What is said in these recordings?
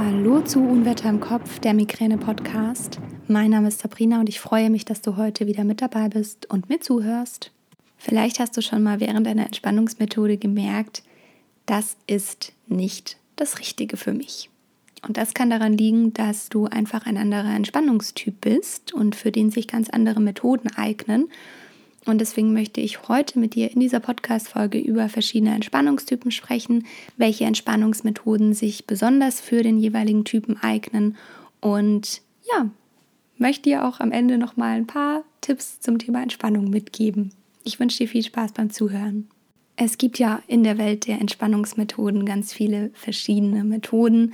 Hallo zu Unwetter im Kopf, der Migräne-Podcast. Mein Name ist Sabrina und ich freue mich, dass du heute wieder mit dabei bist und mir zuhörst. Vielleicht hast du schon mal während deiner Entspannungsmethode gemerkt, das ist nicht das Richtige für mich. Und das kann daran liegen, dass du einfach ein anderer Entspannungstyp bist und für den sich ganz andere Methoden eignen und deswegen möchte ich heute mit dir in dieser Podcast-Folge über verschiedene Entspannungstypen sprechen, welche Entspannungsmethoden sich besonders für den jeweiligen Typen eignen und ja, möchte dir auch am Ende nochmal ein paar Tipps zum Thema Entspannung mitgeben. Ich wünsche dir viel Spaß beim Zuhören. Es gibt ja in der Welt der Entspannungsmethoden ganz viele verschiedene Methoden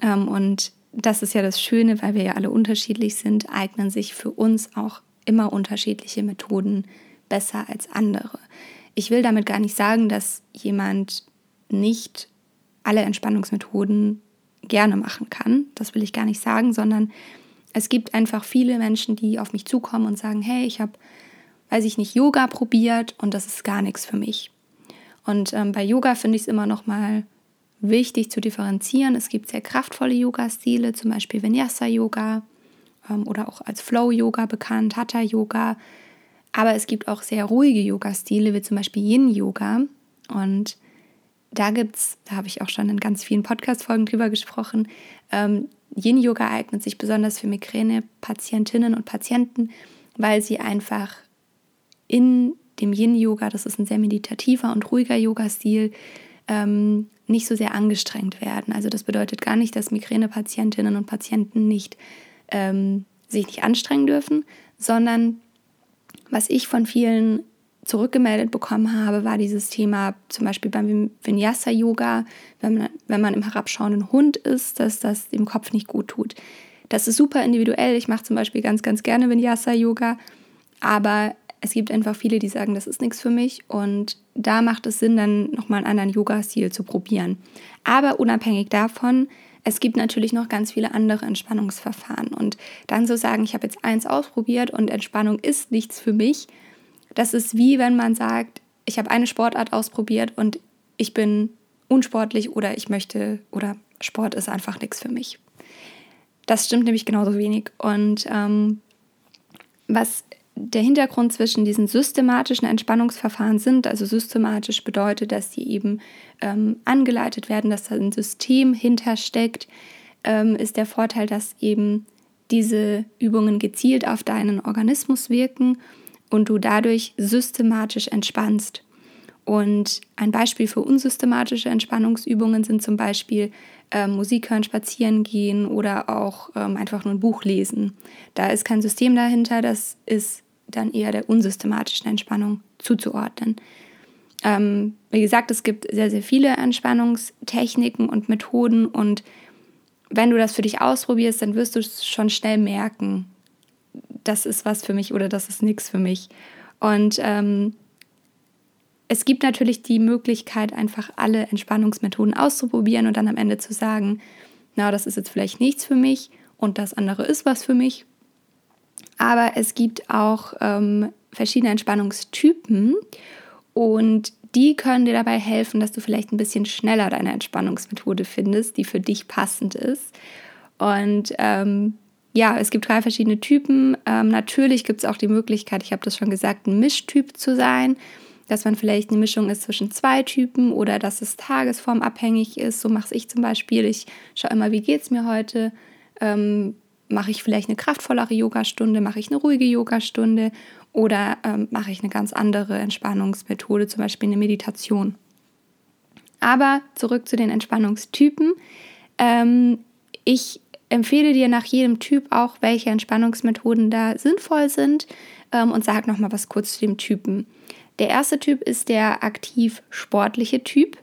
ähm, und das ist ja das Schöne, weil wir ja alle unterschiedlich sind, eignen sich für uns auch immer unterschiedliche Methoden besser als andere. Ich will damit gar nicht sagen, dass jemand nicht alle Entspannungsmethoden gerne machen kann. Das will ich gar nicht sagen, sondern es gibt einfach viele Menschen, die auf mich zukommen und sagen, hey, ich habe, weiß ich nicht, Yoga probiert und das ist gar nichts für mich. Und ähm, bei Yoga finde ich es immer noch mal wichtig zu differenzieren. Es gibt sehr kraftvolle Yoga-Stile, zum Beispiel Vinyasa-Yoga ähm, oder auch als Flow-Yoga bekannt, Hatha-Yoga. Aber es gibt auch sehr ruhige Yoga-Stile, wie zum Beispiel Yin-Yoga. Und da gibt es, da habe ich auch schon in ganz vielen Podcast-Folgen drüber gesprochen, ähm, Yin-Yoga eignet sich besonders für Migräne-Patientinnen und Patienten, weil sie einfach in dem Yin-Yoga, das ist ein sehr meditativer und ruhiger Yoga-Stil, ähm, nicht so sehr angestrengt werden. Also das bedeutet gar nicht, dass Migräne-Patientinnen und Patienten nicht, ähm, sich nicht anstrengen dürfen, sondern was ich von vielen zurückgemeldet bekommen habe, war dieses Thema zum Beispiel beim Vinyasa-Yoga, wenn man, wenn man im herabschauenden Hund ist, dass das dem Kopf nicht gut tut. Das ist super individuell. Ich mache zum Beispiel ganz, ganz gerne Vinyasa-Yoga, aber es gibt einfach viele, die sagen, das ist nichts für mich und da macht es Sinn, dann nochmal einen anderen Yoga-Stil zu probieren. Aber unabhängig davon es gibt natürlich noch ganz viele andere Entspannungsverfahren. Und dann so sagen, ich habe jetzt eins ausprobiert und Entspannung ist nichts für mich, das ist wie wenn man sagt, ich habe eine Sportart ausprobiert und ich bin unsportlich oder ich möchte oder Sport ist einfach nichts für mich. Das stimmt nämlich genauso wenig. Und ähm, was der Hintergrund zwischen diesen systematischen Entspannungsverfahren sind. Also systematisch bedeutet, dass die eben ähm, angeleitet werden, dass da ein System hintersteckt, ähm, ist der Vorteil, dass eben diese Übungen gezielt auf deinen Organismus wirken und du dadurch systematisch entspannst. Und ein Beispiel für unsystematische Entspannungsübungen sind zum Beispiel äh, Musik hören, spazieren gehen oder auch ähm, einfach nur ein Buch lesen. Da ist kein System dahinter, das ist dann eher der unsystematischen Entspannung zuzuordnen. Ähm, wie gesagt, es gibt sehr, sehr viele Entspannungstechniken und Methoden und wenn du das für dich ausprobierst, dann wirst du schon schnell merken, das ist was für mich oder das ist nichts für mich. Und ähm, es gibt natürlich die Möglichkeit, einfach alle Entspannungsmethoden auszuprobieren und dann am Ende zu sagen, na, das ist jetzt vielleicht nichts für mich und das andere ist was für mich. Aber es gibt auch ähm, verschiedene Entspannungstypen und die können dir dabei helfen, dass du vielleicht ein bisschen schneller deine Entspannungsmethode findest, die für dich passend ist. Und ähm, ja, es gibt drei verschiedene Typen. Ähm, natürlich gibt es auch die Möglichkeit, ich habe das schon gesagt, ein Mischtyp zu sein, dass man vielleicht eine Mischung ist zwischen zwei Typen oder dass es tagesformabhängig ist. So mache ich zum Beispiel. Ich schaue immer, wie geht es mir heute. Ähm, mache ich vielleicht eine kraftvollere Yogastunde, mache ich eine ruhige Yogastunde oder ähm, mache ich eine ganz andere Entspannungsmethode, zum Beispiel eine Meditation. Aber zurück zu den Entspannungstypen. Ähm, ich empfehle dir nach jedem Typ auch, welche Entspannungsmethoden da sinnvoll sind ähm, und sage nochmal was kurz zu dem Typen. Der erste Typ ist der aktiv sportliche Typ.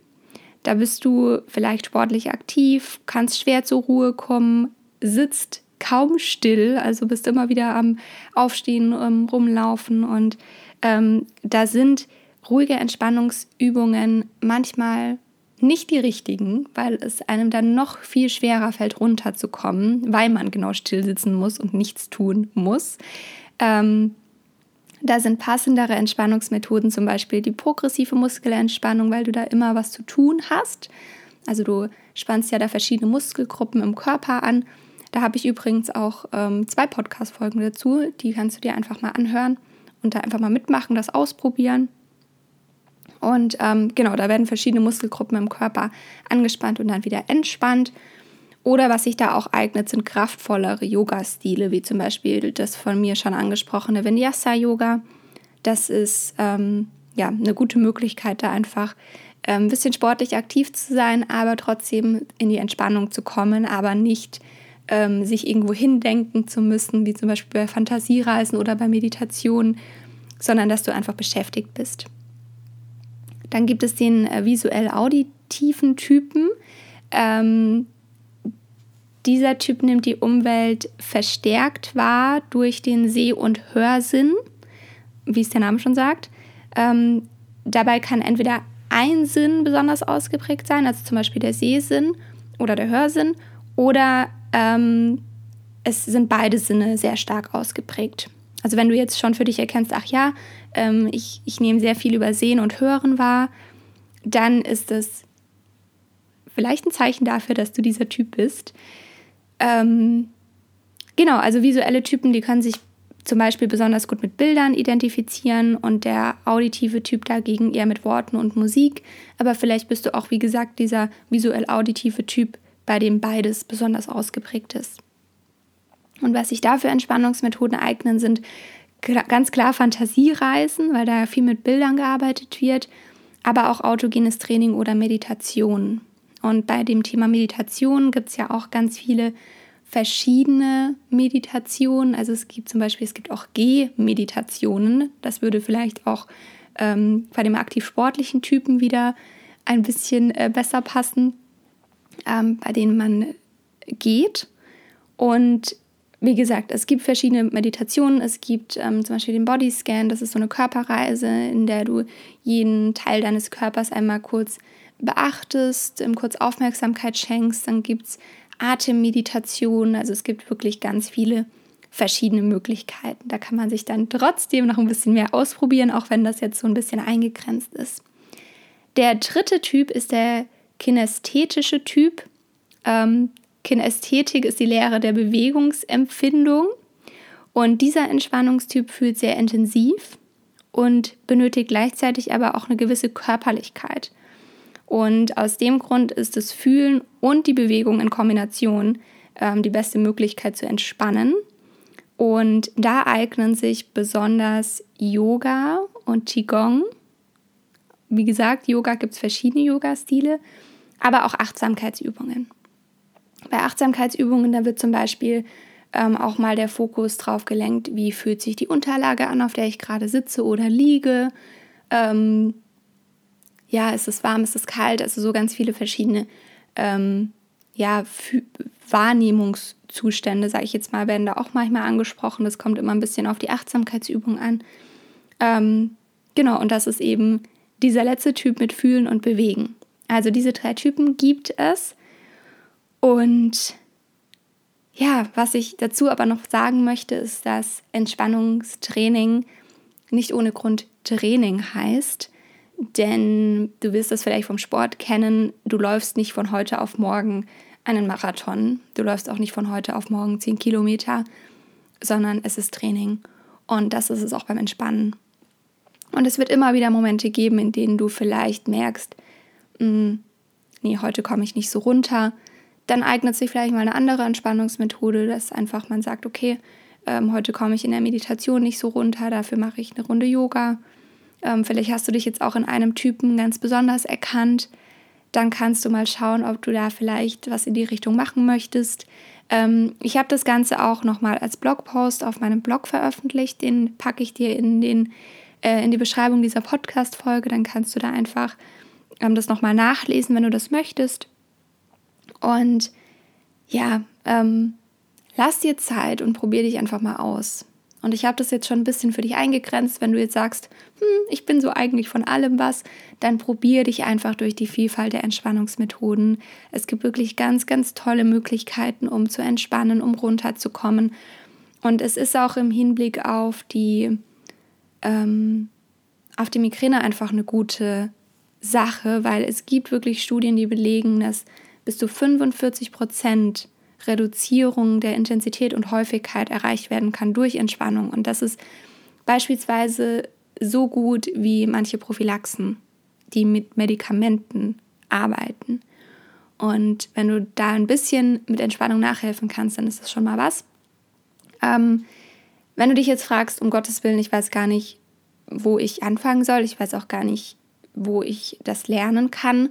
Da bist du vielleicht sportlich aktiv, kannst schwer zur Ruhe kommen, sitzt kaum still, also bist immer wieder am Aufstehen, ähm, rumlaufen und ähm, da sind ruhige Entspannungsübungen manchmal nicht die richtigen, weil es einem dann noch viel schwerer fällt, runterzukommen, weil man genau still sitzen muss und nichts tun muss. Ähm, da sind passendere Entspannungsmethoden, zum Beispiel die progressive Muskelentspannung, weil du da immer was zu tun hast. Also du spannst ja da verschiedene Muskelgruppen im Körper an. Da habe ich übrigens auch ähm, zwei Podcast-Folgen dazu. Die kannst du dir einfach mal anhören und da einfach mal mitmachen, das ausprobieren. Und ähm, genau, da werden verschiedene Muskelgruppen im Körper angespannt und dann wieder entspannt. Oder was sich da auch eignet, sind kraftvollere Yoga-Stile, wie zum Beispiel das von mir schon angesprochene Vinyasa-Yoga. Das ist ähm, ja eine gute Möglichkeit, da einfach ein ähm, bisschen sportlich aktiv zu sein, aber trotzdem in die Entspannung zu kommen, aber nicht ähm, sich irgendwo hindenken zu müssen, wie zum Beispiel bei Fantasiereisen oder bei Meditation, sondern dass du einfach beschäftigt bist. Dann gibt es den äh, visuell-auditiven Typen. Ähm, dieser Typ nimmt die Umwelt verstärkt wahr durch den Seh- und Hörsinn, wie es der Name schon sagt. Ähm, dabei kann entweder ein Sinn besonders ausgeprägt sein, also zum Beispiel der Sehsinn oder der Hörsinn, oder ähm, es sind beide Sinne sehr stark ausgeprägt. Also wenn du jetzt schon für dich erkennst, ach ja, ähm, ich, ich nehme sehr viel über Sehen und Hören wahr, dann ist es vielleicht ein Zeichen dafür, dass du dieser Typ bist. Ähm, genau, also visuelle Typen, die können sich zum Beispiel besonders gut mit Bildern identifizieren und der auditive Typ dagegen eher mit Worten und Musik. Aber vielleicht bist du auch, wie gesagt, dieser visuell-auditive Typ, bei dem beides besonders ausgeprägt ist. Und was sich da für Entspannungsmethoden eignen, sind ganz klar Fantasiereisen, weil da viel mit Bildern gearbeitet wird, aber auch autogenes Training oder Meditation. Und bei dem Thema Meditation gibt es ja auch ganz viele verschiedene Meditationen. Also es gibt zum Beispiel, es gibt auch G-Meditationen. Das würde vielleicht auch ähm, bei dem aktiv-sportlichen Typen wieder ein bisschen äh, besser passen, ähm, bei denen man geht. Und wie gesagt, es gibt verschiedene Meditationen. Es gibt ähm, zum Beispiel den Bodyscan, das ist so eine Körperreise, in der du jeden Teil deines Körpers einmal kurz beachtest, kurz Aufmerksamkeit schenkst. Dann gibt es Atemmeditation. Also es gibt wirklich ganz viele verschiedene Möglichkeiten. Da kann man sich dann trotzdem noch ein bisschen mehr ausprobieren, auch wenn das jetzt so ein bisschen eingegrenzt ist. Der dritte Typ ist der kinästhetische Typ. Ähm, Kinästhetik ist die Lehre der Bewegungsempfindung. Und dieser Entspannungstyp fühlt sehr intensiv und benötigt gleichzeitig aber auch eine gewisse Körperlichkeit. Und aus dem Grund ist das Fühlen und die Bewegung in Kombination ähm, die beste Möglichkeit zu entspannen. Und da eignen sich besonders Yoga und Qigong. Wie gesagt, Yoga gibt es verschiedene Yoga-Stile, aber auch Achtsamkeitsübungen. Bei Achtsamkeitsübungen, da wird zum Beispiel ähm, auch mal der Fokus drauf gelenkt, wie fühlt sich die Unterlage an, auf der ich gerade sitze oder liege. Ähm, ja, ist es warm, ist es kalt, also so ganz viele verschiedene ähm, ja, Wahrnehmungszustände, sage ich jetzt mal, werden da auch manchmal angesprochen. Das kommt immer ein bisschen auf die Achtsamkeitsübung an. Ähm, genau, und das ist eben dieser letzte Typ mit Fühlen und Bewegen. Also diese drei Typen gibt es. Und ja, was ich dazu aber noch sagen möchte, ist, dass Entspannungstraining nicht ohne Grund Training heißt. Denn du wirst das vielleicht vom Sport kennen, du läufst nicht von heute auf morgen einen Marathon, du läufst auch nicht von heute auf morgen 10 Kilometer, sondern es ist Training. Und das ist es auch beim Entspannen. Und es wird immer wieder Momente geben, in denen du vielleicht merkst, hm, nee, heute komme ich nicht so runter. Dann eignet sich vielleicht mal eine andere Entspannungsmethode, dass einfach man sagt, okay, ähm, heute komme ich in der Meditation nicht so runter, dafür mache ich eine Runde Yoga ähm, vielleicht hast du dich jetzt auch in einem Typen ganz besonders erkannt. Dann kannst du mal schauen, ob du da vielleicht was in die Richtung machen möchtest. Ähm, ich habe das Ganze auch nochmal als Blogpost auf meinem Blog veröffentlicht. Den packe ich dir in, den, äh, in die Beschreibung dieser Podcast-Folge. Dann kannst du da einfach ähm, das nochmal nachlesen, wenn du das möchtest. Und ja, ähm, lass dir Zeit und probier dich einfach mal aus. Und ich habe das jetzt schon ein bisschen für dich eingegrenzt. Wenn du jetzt sagst, hm, ich bin so eigentlich von allem was, dann probier dich einfach durch die Vielfalt der Entspannungsmethoden. Es gibt wirklich ganz, ganz tolle Möglichkeiten, um zu entspannen, um runterzukommen. Und es ist auch im Hinblick auf die, ähm, auf die Migräne einfach eine gute Sache, weil es gibt wirklich Studien, die belegen, dass bis zu 45 Prozent Reduzierung der Intensität und Häufigkeit erreicht werden kann durch Entspannung. Und das ist beispielsweise so gut wie manche Prophylaxen, die mit Medikamenten arbeiten. Und wenn du da ein bisschen mit Entspannung nachhelfen kannst, dann ist das schon mal was. Ähm, wenn du dich jetzt fragst, um Gottes Willen, ich weiß gar nicht, wo ich anfangen soll, ich weiß auch gar nicht, wo ich das lernen kann.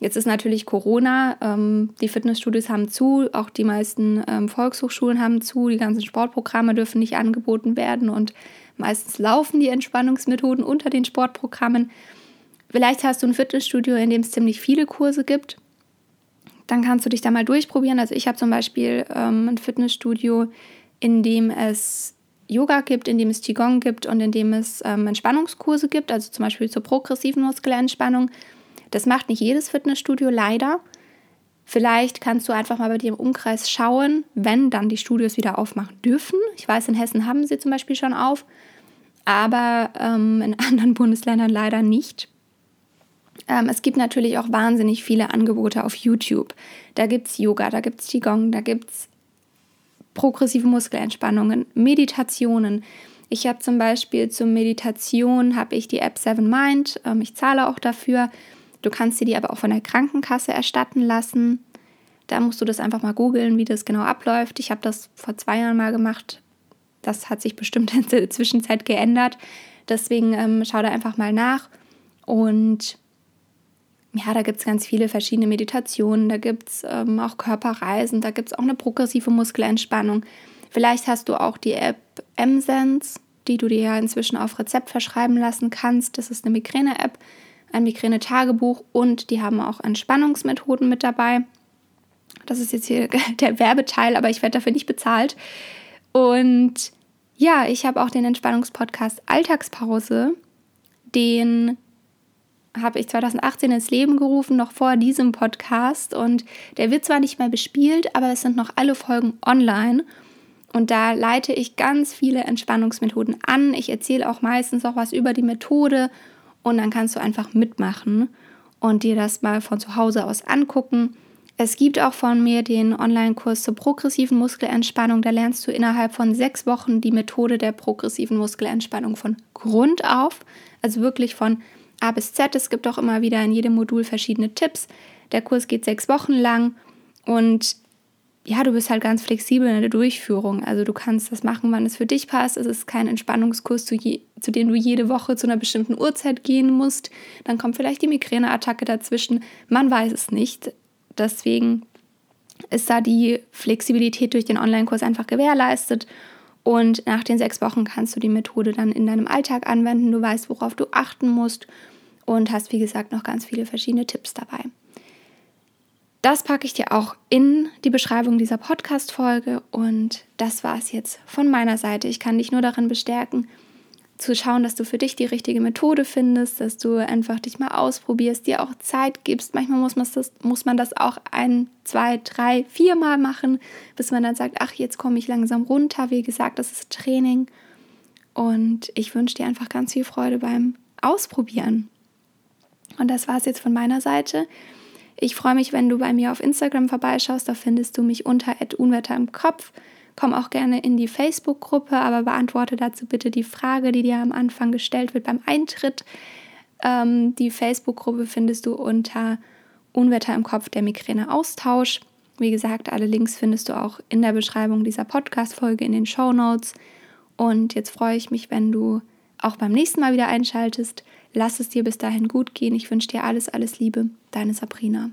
Jetzt ist natürlich Corona, ähm, die Fitnessstudios haben zu, auch die meisten ähm, Volkshochschulen haben zu, die ganzen Sportprogramme dürfen nicht angeboten werden und meistens laufen die Entspannungsmethoden unter den Sportprogrammen. Vielleicht hast du ein Fitnessstudio, in dem es ziemlich viele Kurse gibt. Dann kannst du dich da mal durchprobieren. Also ich habe zum Beispiel ähm, ein Fitnessstudio, in dem es Yoga gibt, in dem es Qigong gibt und in dem es ähm, Entspannungskurse gibt, also zum Beispiel zur progressiven Muskelentspannung. Das macht nicht jedes Fitnessstudio leider. Vielleicht kannst du einfach mal bei dir im Umkreis schauen, wenn dann die Studios wieder aufmachen dürfen. Ich weiß, in Hessen haben sie zum Beispiel schon auf, aber ähm, in anderen Bundesländern leider nicht. Ähm, es gibt natürlich auch wahnsinnig viele Angebote auf YouTube. Da gibt es Yoga, da gibt es Qigong, da gibt es progressive Muskelentspannungen, Meditationen. Ich habe zum Beispiel zur Meditation habe ich die App Seven Mind. Ähm, ich zahle auch dafür. Du kannst dir die aber auch von der Krankenkasse erstatten lassen. Da musst du das einfach mal googeln, wie das genau abläuft. Ich habe das vor zwei Jahren mal gemacht. Das hat sich bestimmt in der Zwischenzeit geändert. Deswegen ähm, schau da einfach mal nach. Und ja, da gibt es ganz viele verschiedene Meditationen, da gibt es ähm, auch Körperreisen, da gibt es auch eine progressive Muskelentspannung. Vielleicht hast du auch die App M-Sense, die du dir ja inzwischen auf Rezept verschreiben lassen kannst. Das ist eine Migräne-App ein Migräne-Tagebuch und die haben auch Entspannungsmethoden mit dabei. Das ist jetzt hier der Werbeteil, aber ich werde dafür nicht bezahlt. Und ja, ich habe auch den Entspannungspodcast Alltagspause. Den habe ich 2018 ins Leben gerufen, noch vor diesem Podcast. Und der wird zwar nicht mehr bespielt, aber es sind noch alle Folgen online. Und da leite ich ganz viele Entspannungsmethoden an. Ich erzähle auch meistens auch was über die Methode und dann kannst du einfach mitmachen und dir das mal von zu Hause aus angucken. Es gibt auch von mir den Online-Kurs zur progressiven Muskelentspannung. Da lernst du innerhalb von sechs Wochen die Methode der progressiven Muskelentspannung von Grund auf. Also wirklich von A bis Z. Es gibt auch immer wieder in jedem Modul verschiedene Tipps. Der Kurs geht sechs Wochen lang und ja, du bist halt ganz flexibel in der Durchführung. Also du kannst das machen, wann es für dich passt. Es ist kein Entspannungskurs, zu, je, zu dem du jede Woche zu einer bestimmten Uhrzeit gehen musst. Dann kommt vielleicht die Migräneattacke dazwischen. Man weiß es nicht. Deswegen ist da die Flexibilität durch den Online-Kurs einfach gewährleistet. Und nach den sechs Wochen kannst du die Methode dann in deinem Alltag anwenden. Du weißt, worauf du achten musst und hast, wie gesagt, noch ganz viele verschiedene Tipps dabei. Das packe ich dir auch in die Beschreibung dieser Podcast-Folge und das war es jetzt von meiner Seite. Ich kann dich nur darin bestärken, zu schauen, dass du für dich die richtige Methode findest, dass du einfach dich mal ausprobierst, dir auch Zeit gibst. Manchmal muss man das, muss man das auch ein, zwei, drei, vier Mal machen, bis man dann sagt, ach, jetzt komme ich langsam runter. Wie gesagt, das ist Training. Und ich wünsche dir einfach ganz viel Freude beim Ausprobieren. Und das war es jetzt von meiner Seite. Ich freue mich, wenn du bei mir auf Instagram vorbeischaust. Da findest du mich unter Unwetter im Kopf. Komm auch gerne in die Facebook-Gruppe, aber beantworte dazu bitte die Frage, die dir am Anfang gestellt wird beim Eintritt. Ähm, die Facebook-Gruppe findest du unter Unwetter im Kopf, der Migräne-Austausch. Wie gesagt, alle Links findest du auch in der Beschreibung dieser Podcast-Folge in den Show Notes. Und jetzt freue ich mich, wenn du auch beim nächsten Mal wieder einschaltest. Lass es dir bis dahin gut gehen. Ich wünsche dir alles, alles Liebe. Deine Sabrina.